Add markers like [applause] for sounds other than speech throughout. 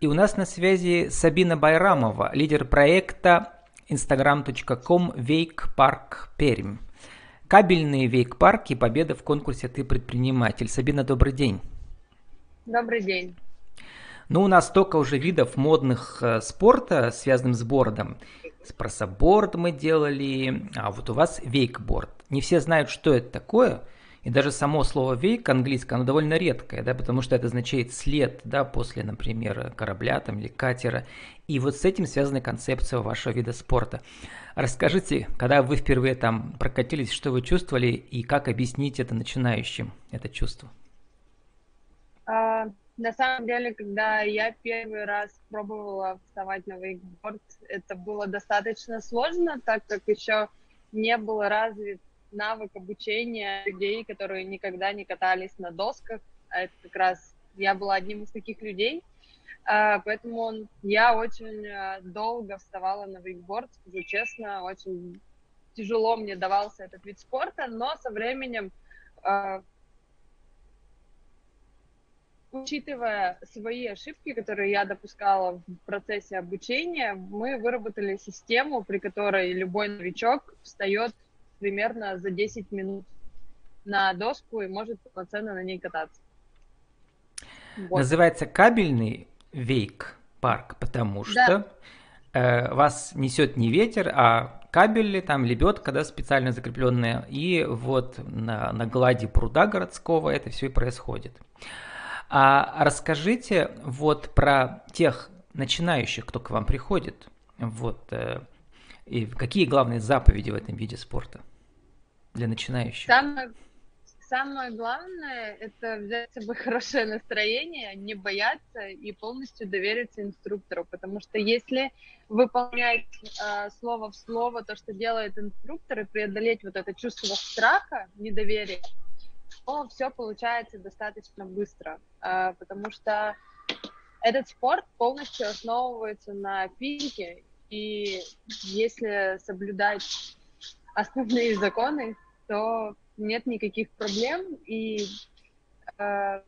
И у нас на связи Сабина Байрамова, лидер проекта instagram.com Вейк-парк Пермь. Кабельные вейк-парки, победа в конкурсе «Ты предприниматель». Сабина, добрый день. Добрый день. Ну, у нас столько уже видов модных э, спорта, связанных с бордом. Спарсоборд мы делали, а вот у вас вейкборд. Не все знают, что это такое – и даже само слово вейк английское, оно довольно редкое, да, потому что это означает след, да, после, например, корабля там, или катера. И вот с этим связана концепция вашего вида спорта. Расскажите, когда вы впервые там прокатились, что вы чувствовали и как объяснить это начинающим, это чувство? А, на самом деле, когда я первый раз пробовала вставать на вейкборд, это было достаточно сложно, так как еще не был развит навык обучения людей, которые никогда не катались на досках. А это как раз я была одним из таких людей. А, поэтому я очень а, долго вставала на вейкборд, скажу честно, очень тяжело мне давался этот вид спорта, но со временем, учитывая свои ошибки, которые я допускала в процессе обучения, мы выработали систему, при которой любой новичок встает примерно за 10 минут на доску и может полноценно на ней кататься. Вот. Называется кабельный вейк парк, потому что да. э, вас несет не ветер, а кабели, там лебедка, да, специально закрепленная, и вот на, на глади пруда городского это все и происходит. А расскажите вот про тех начинающих, кто к вам приходит, вот, э, и какие главные заповеди в этом виде спорта? Для начинающих? Самое, самое главное – это взять с собой хорошее настроение, не бояться и полностью довериться инструктору, потому что если выполнять э, слово в слово то, что делает инструктор, и преодолеть вот это чувство страха, недоверия, то все получается достаточно быстро, э, потому что этот спорт полностью основывается на физике, и если соблюдать основные законы, то нет никаких проблем. И э,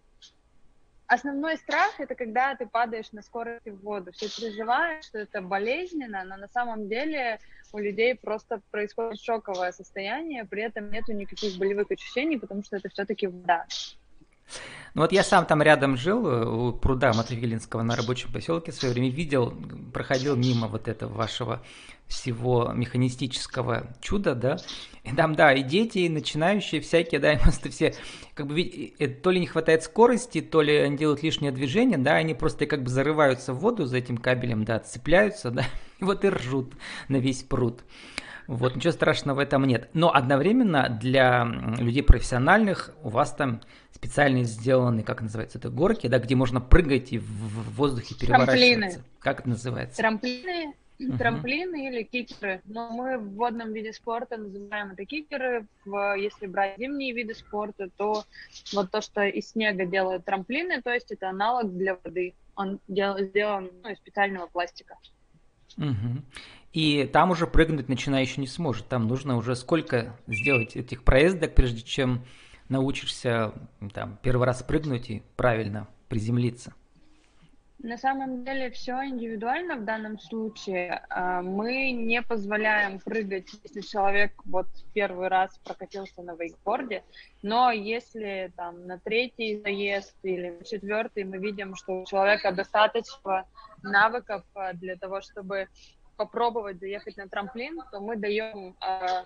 основной страх это когда ты падаешь на скорости в воду. Все переживают, что это болезненно, но на самом деле у людей просто происходит шоковое состояние, при этом нету никаких болевых ощущений, потому что это все-таки вода. Ну вот я сам там рядом жил, э, у пруда Матвеевилинского на рабочем поселке в свое время видел, проходил мимо вот этого вашего всего механистического чуда, да, и там, да, и дети, и начинающие всякие, да, и [laughs] просто все, как бы, то ли не хватает скорости, то ли они делают лишнее движение, да, они просто как бы зарываются в воду за этим кабелем, да, цепляются, да, [laughs] и вот и ржут на весь пруд. Вот, ничего страшного в этом нет. Но одновременно для людей профессиональных у вас там специально сделаны, как называется, это горки, да, где можно прыгать и в воздухе переворачиваться. Трамплины. Как это называется? Трамплины, uh-huh. трамплины или кикеры. Но мы в водном виде спорта называем это кикеры. В, если брать зимние виды спорта, то вот то, что из снега делают трамплины, то есть это аналог для воды. Он дел, сделан ну, из специального пластика. Угу. И там уже прыгнуть начинающий не сможет. Там нужно уже сколько сделать этих проездок, прежде чем научишься там, первый раз прыгнуть и правильно приземлиться. На самом деле все индивидуально в данном случае. А, мы не позволяем прыгать, если человек вот первый раз прокатился на вейкборде, но если там на третий заезд или на четвертый мы видим, что у человека достаточно навыков а, для того, чтобы попробовать заехать на трамплин, то мы даем э,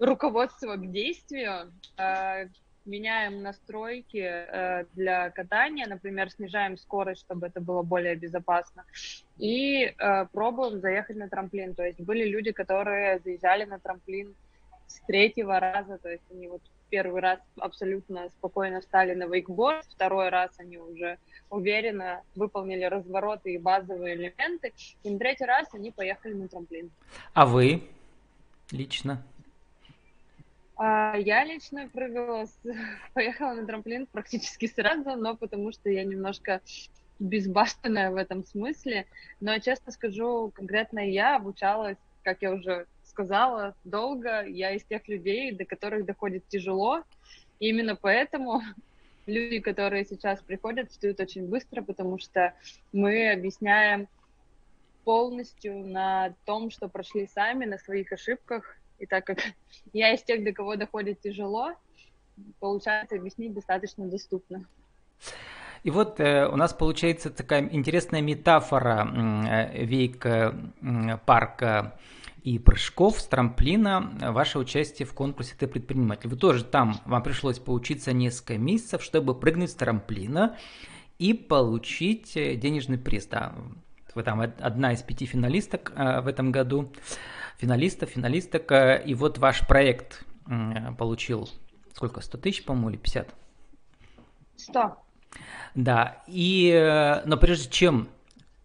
руководство к действию, э, меняем настройки э, для катания, например, снижаем скорость, чтобы это было более безопасно, и э, пробуем заехать на трамплин. То есть были люди, которые заезжали на трамплин с третьего раза, то есть они вот первый раз абсолютно спокойно встали на вейкборд, второй раз они уже уверенно выполнили развороты и базовые элементы, и на третий раз они поехали на трамплин. А вы лично? А, я лично прыгала, с... [laughs] поехала на трамплин практически сразу, но потому что я немножко безбашенная в этом смысле. Но, честно скажу, конкретно я обучалась, как я уже сказала, долго. Я из тех людей, до которых доходит тяжело. И именно поэтому [laughs] люди, которые сейчас приходят, встают очень быстро, потому что мы объясняем полностью на том, что прошли сами, на своих ошибках. И так как [laughs] я из тех, до кого доходит тяжело, получается объяснить достаточно доступно. И вот э, у нас получается такая интересная метафора э, вейка э, парка и прыжков с трамплина, ваше участие в конкурсе «Ты предприниматель». Вы тоже там, вам пришлось поучиться несколько месяцев, чтобы прыгнуть с трамплина и получить э, денежный приз. Да. Вы там одна из пяти финалисток э, в этом году, финалистов, финалисток, и вот ваш проект получил сколько, 100 тысяч, по-моему, или 50? 100. Да, и, э, но прежде чем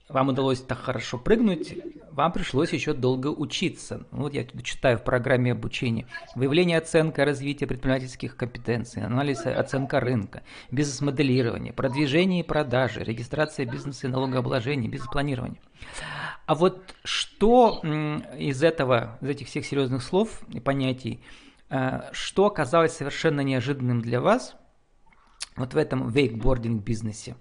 вам удалось так хорошо прыгнуть, вам пришлось еще долго учиться. Вот я читаю в программе обучения. Выявление, оценка, развитие предпринимательских компетенций, анализ, оценка рынка, бизнес-моделирование, продвижение и продажи, регистрация бизнеса и налогообложение, бизнес-планирование. А вот что из этого, из этих всех серьезных слов и понятий, э, что оказалось совершенно неожиданным для вас вот в этом вейкбординг бизнесе?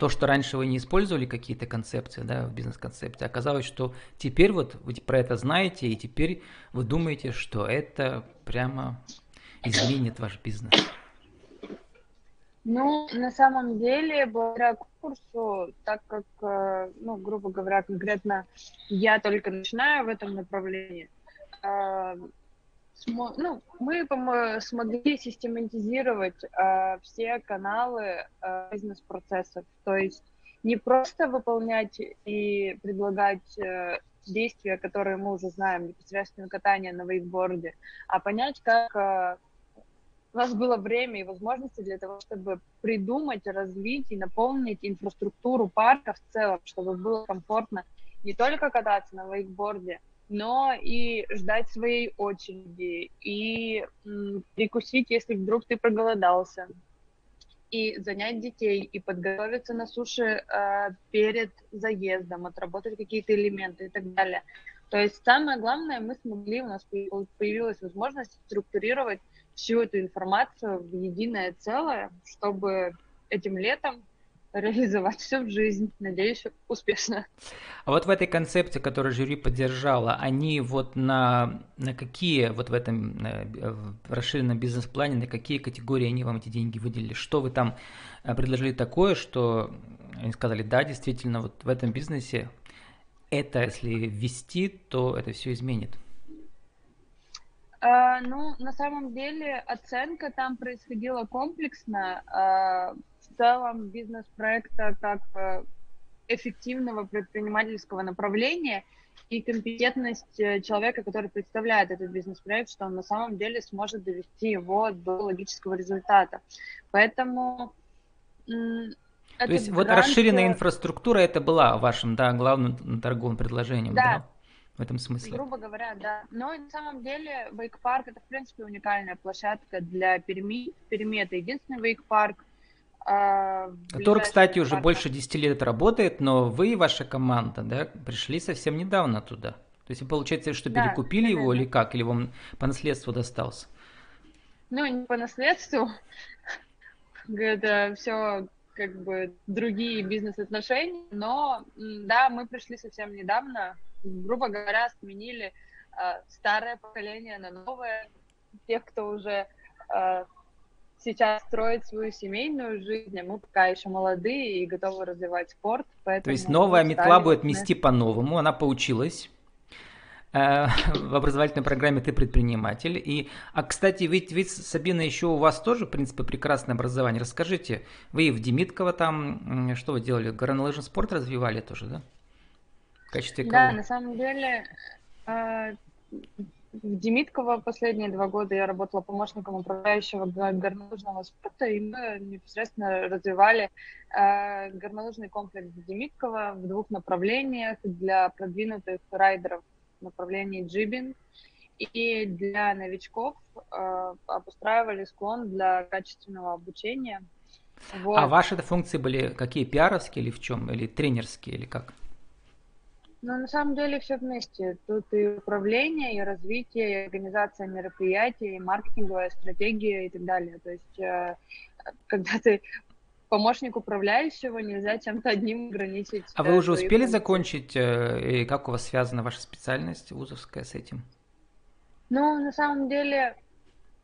то, что раньше вы не использовали какие-то концепции, да, в бизнес-концепции, оказалось, что теперь вот вы про это знаете, и теперь вы думаете, что это прямо изменит ваш бизнес. Ну, на самом деле, благодаря конкурсу, так как, э, ну, грубо говоря, конкретно я только начинаю в этом направлении, э, ну, мы смогли систематизировать э, все каналы э, бизнес-процессов. То есть не просто выполнять и предлагать э, действия, которые мы уже знаем, непосредственно катание на вейкборде, а понять, как э, у нас было время и возможности для того, чтобы придумать, развить и наполнить инфраструктуру парка в целом, чтобы было комфортно не только кататься на вейкборде, но и ждать своей очереди, и перекусить, если вдруг ты проголодался, и занять детей, и подготовиться на суше э, перед заездом, отработать какие-то элементы и так далее. То есть самое главное, мы смогли, у нас появилась возможность структурировать всю эту информацию в единое целое, чтобы этим летом реализовать все в жизнь. Надеюсь, успешно. А вот в этой концепции, которую жюри поддержала, они вот на, на какие, вот в этом э, в расширенном бизнес-плане, на какие категории они вам эти деньги выделили? Что вы там э, предложили такое, что они сказали, да, действительно, вот в этом бизнесе это, если ввести, то это все изменит? Uh, ну, на самом деле оценка там происходила комплексно. Uh, целом бизнес-проекта как э, эффективного предпринимательского направления и компетентность э, человека, который представляет этот бизнес-проект, что он на самом деле сможет довести его до логического результата. Поэтому то есть грант... вот расширенная инфраструктура это была вашим да, главным торговым предложением, да? да? В этом смысле. Грубо говоря, да. Но на самом деле вейк-парк это, в принципе, уникальная площадка для Перми. Перми это единственный вейк-парк а, Который, кстати, уже больше 10 лет работает, но вы и ваша команда, да, пришли совсем недавно туда. То есть, получается, что да, перекупили да, его да. или как? Или вам по наследству достался? Ну, не по наследству. [laughs] Это все как бы другие бизнес-отношения, но да, мы пришли совсем недавно, грубо говоря, сменили э, старое поколение на новое, тех, кто уже э, сейчас строить свою семейную жизнь, а мы пока еще молодые и готовы развивать спорт. То есть новая метла будет мести по-новому, она поучилась э, в образовательной программе «Ты предприниматель». И, а, кстати, ведь, ведь, Сабина, еще у вас тоже, в принципе, прекрасное образование. Расскажите, вы в Демитково там, что вы делали, горнолыжный спорт развивали тоже, да? В качестве кого? Да, на самом деле, э, в Демитково последние два года я работала помощником управляющего горнолыжного спорта, и мы непосредственно развивали э, горнолыжный комплекс Демитково в двух направлениях для продвинутых райдеров в направлении джибинг и для новичков э, обустраивали склон для качественного обучения. Вот. А ваши функции были какие, пиаровские или в чем, или тренерские, или как? Ну, на самом деле все вместе. Тут и управление, и развитие, и организация мероприятий, и маркетинговая стратегия и так далее. То есть э, когда ты помощник управляющего, нельзя чем-то одним ограничить. А вы уже успели функции. закончить, и как у вас связана ваша специальность вузовская с этим? Ну, на самом деле,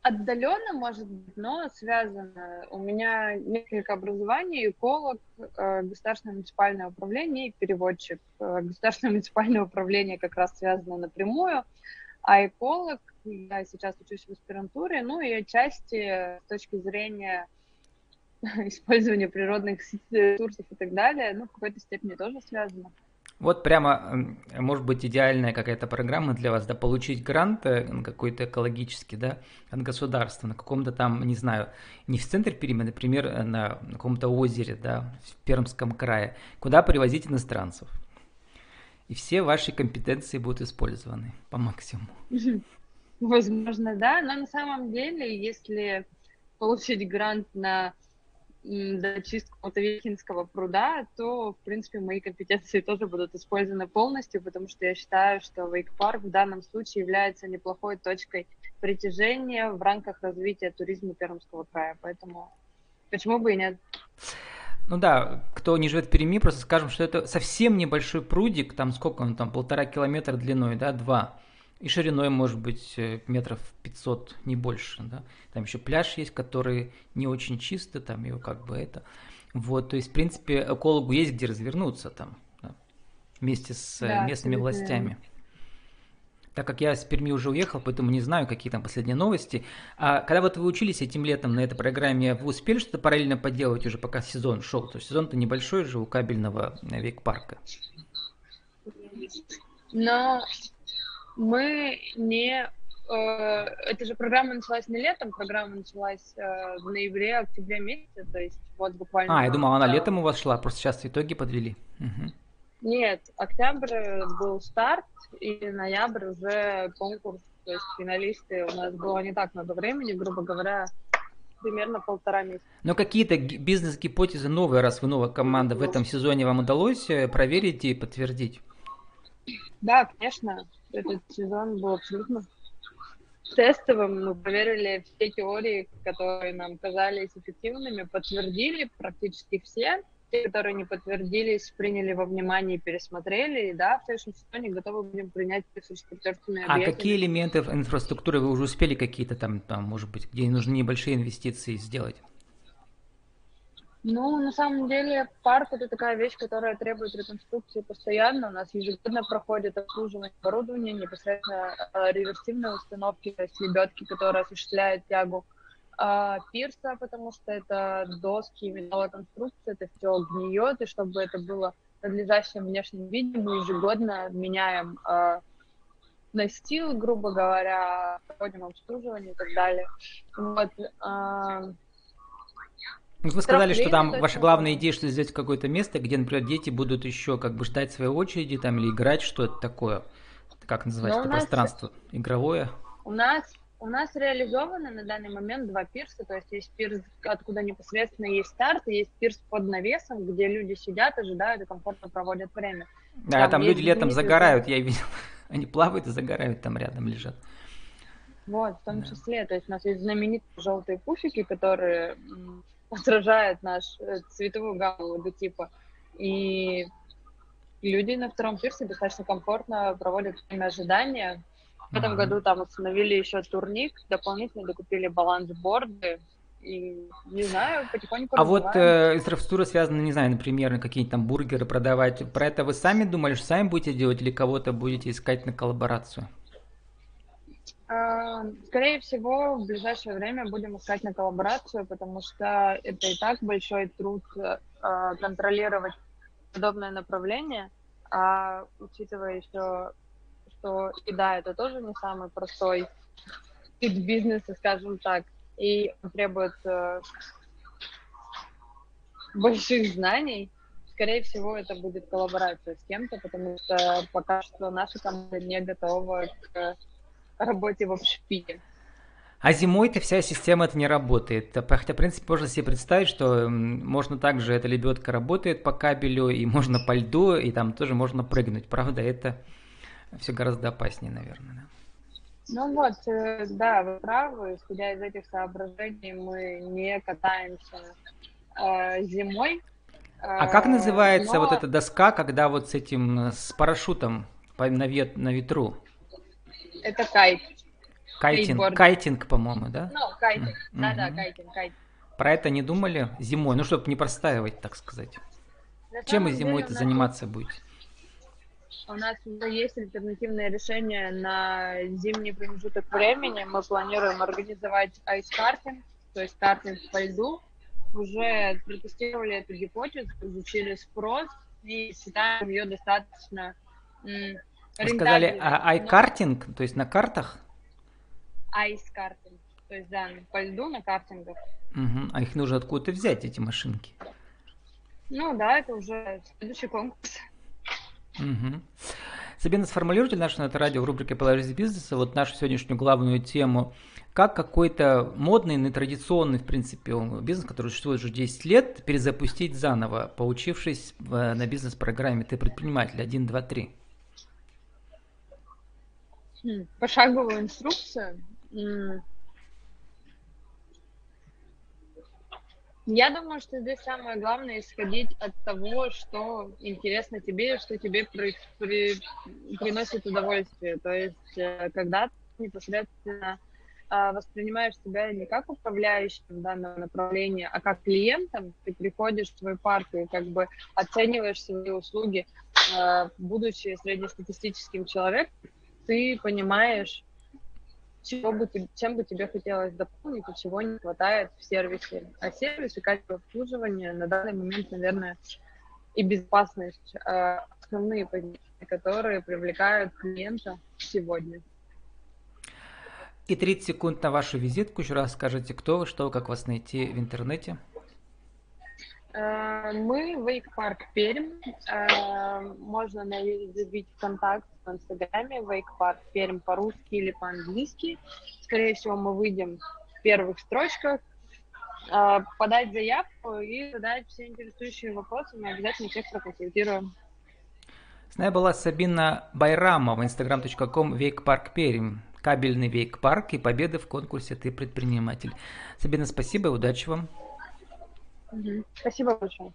отдаленно, может быть, но связано. У меня несколько образований, эколог, э, государственное муниципальное управление и переводчик. Э, государственное [laughs] муниципальное управление как раз связано напрямую, а эколог, я сейчас учусь в аспирантуре, ну и отчасти с точки зрения [laughs] использования природных ресурсов и так далее, ну, в какой-то степени тоже связано. Вот прямо, может быть, идеальная какая-то программа для вас, да, получить грант э, какой-то экологический, да, от государства на каком-то там, не знаю, не в центре Перми, а, например, э, на каком-то озере, да, в Пермском крае, куда привозить иностранцев. И все ваши компетенции будут использованы по максимуму. Возможно, да, но на самом деле, если получить грант на дочистку Мотовихинского пруда, то, в принципе, мои компетенции тоже будут использованы полностью, потому что я считаю, что Вейк-парк в данном случае является неплохой точкой притяжения в рамках развития туризма Пермского края. Поэтому почему бы и нет? Ну да, кто не живет в Перми, просто скажем, что это совсем небольшой прудик, там сколько он там, полтора километра длиной, да, два и шириной может быть э, метров 500, не больше, да. Там еще пляж есть, который не очень чистый, там его как бы это. Вот, то есть, в принципе, экологу есть где развернуться там, да, вместе с э, да, местными властями. Так как я с Перми уже уехал, поэтому не знаю, какие там последние новости. А когда вот вы учились этим летом на этой программе, вы успели что-то параллельно поделать уже, пока сезон шел? То есть сезон-то небольшой же у кабельного э, век-парка. Но мы не... Э, эта же программа началась не летом, программа началась э, в ноябре, октябре месяце, то есть вот буквально... А, я думал, она летом у вас шла, просто сейчас в итоге подвели. Угу. Нет, октябрь был старт, и ноябрь уже конкурс, то есть финалисты у нас было не так много времени, грубо говоря, примерно полтора месяца. Но какие-то бизнес-гипотезы новые, раз вы новая команда в этом сезоне, вам удалось э, проверить и подтвердить? Да, конечно этот сезон был абсолютно тестовым. Мы проверили все теории, которые нам казались эффективными, подтвердили практически все. Те, которые не подтвердились, приняли во внимание и пересмотрели. И да, в следующем сезоне готовы будем принять с четвертыми А какие элементы инфраструктуры вы уже успели какие-то там, там, может быть, где нужны небольшие инвестиции сделать? Ну, на самом деле, парк это такая вещь, которая требует реконструкции постоянно. У нас ежегодно проходит обслуживание оборудования, непосредственно э, реверсивные установки, то есть лебедки, которые осуществляют тягу э, пирса, потому что это доски, металлоконструкция, это все гниет, и чтобы это было в надлежащем внешнем виде, мы ежегодно меняем э, настил, грубо говоря, проводим обслуживание и так далее. Вот, э, ну, вы сказали, что там ваша главная идея, что сделать какое-то место, где, например, дети будут еще как бы ждать своей очереди там или играть, что это такое? Как называется это пространство? Игровое? У нас у нас реализовано на данный момент два пирса, то есть есть пирс, откуда непосредственно есть старт, и есть пирс под навесом, где люди сидят, ожидают и комфортно проводят время. Да, там, там люди летом загорают, я видел. [laughs] Они плавают и загорают, там рядом лежат. Вот, в том да. числе, то есть у нас есть знаменитые желтые пуфики, которые отражает наш э, цветовую гамму логотипа. И люди на втором пирсе достаточно комфортно проводят время ожидания. В этом году там установили еще турник, дополнительно докупили балансборды, и не знаю, потихоньку А вот э, инфраструктура связана, не знаю, например, какие-то там бургеры продавать. Про это вы сами думали, что сами будете делать или кого-то будете искать на коллаборацию? Скорее всего, в ближайшее время будем искать на коллаборацию, потому что это и так большой труд а, контролировать подобное направление, а учитывая еще, что и да, это тоже не самый простой вид бизнеса, скажем так, и требует э, больших знаний, скорее всего, это будет коллаборация с кем-то, потому что пока что наша команда не готова к [laughs] работе в общепите. А зимой-то вся система это не работает. Хотя, в принципе, можно себе представить, что можно также эта лебедка работает по кабелю, и можно по льду, и там тоже можно прыгнуть. Правда, это все гораздо опаснее, наверное. Да? Ну вот, э, да, вы правы. Исходя из этих соображений, мы не катаемся э, зимой. А как называется но... вот эта доска, когда вот с этим, с парашютом на, вет, на ветру? Это кайт. Кайтинг, кайтинг, по-моему, да? Ну, кайтинг, да-да, кайтинг, кайтинг. Про это не думали зимой? Ну, чтобы не простаивать, так сказать. На Чем вы зимой это заниматься будете? У нас уже есть альтернативное решение на зимний промежуток времени. Мы планируем организовать айскартинг, то есть картинг по льду. Уже протестировали эту гипотезу, изучили спрос и считаем ее достаточно Вы сказали а, айкартинг, то есть на картах? Айскартинг, то есть да, по льду на картингах. Угу. А их нужно откуда-то взять, эти машинки? Ну да, это уже следующий конкурс. Угу. Сабина, сформулируйте наше на это радио в рубрике «Полярис бизнеса» вот нашу сегодняшнюю главную тему. Как какой-то модный, нетрадиционный, в принципе, бизнес, который существует уже 10 лет, перезапустить заново, поучившись на бизнес-программе «Ты предприниматель» 1, 2, 3? Пошаговую инструкцию. Я думаю, что здесь самое главное исходить от того, что интересно тебе, что тебе при, при, приносит удовольствие. То есть, э, когда ты непосредственно а, воспринимаешь себя не как управляющим данного направления, а как клиентом, ты приходишь в свою партию и как бы оцениваешь свои услуги, а, будучи среднестатистическим человеком, ты понимаешь, чего бы, чем бы тебе хотелось дополнить и чего не хватает в сервисе. А сервис и качество обслуживания на данный момент, наверное, и безопасность э, основные позиции, которые привлекают клиента сегодня. И 30 секунд на вашу визитку. Еще раз скажите, кто вы, что, как вас найти в интернете. Э, мы Wake Park Пермь. Э, можно забить контакт в Инстаграме Park Пермь по-русски или по-английски. Скорее всего, мы выйдем в первых строчках. Э, подать заявку и задать все интересующие вопросы. Мы обязательно всех проконсультируем. С нами была Сабина Байрамова, instagram.com Park Пермь кабельный Вейк Парк и победы в конкурсе «Ты предприниматель». Сабина, спасибо и удачи вам. Спасибо большое.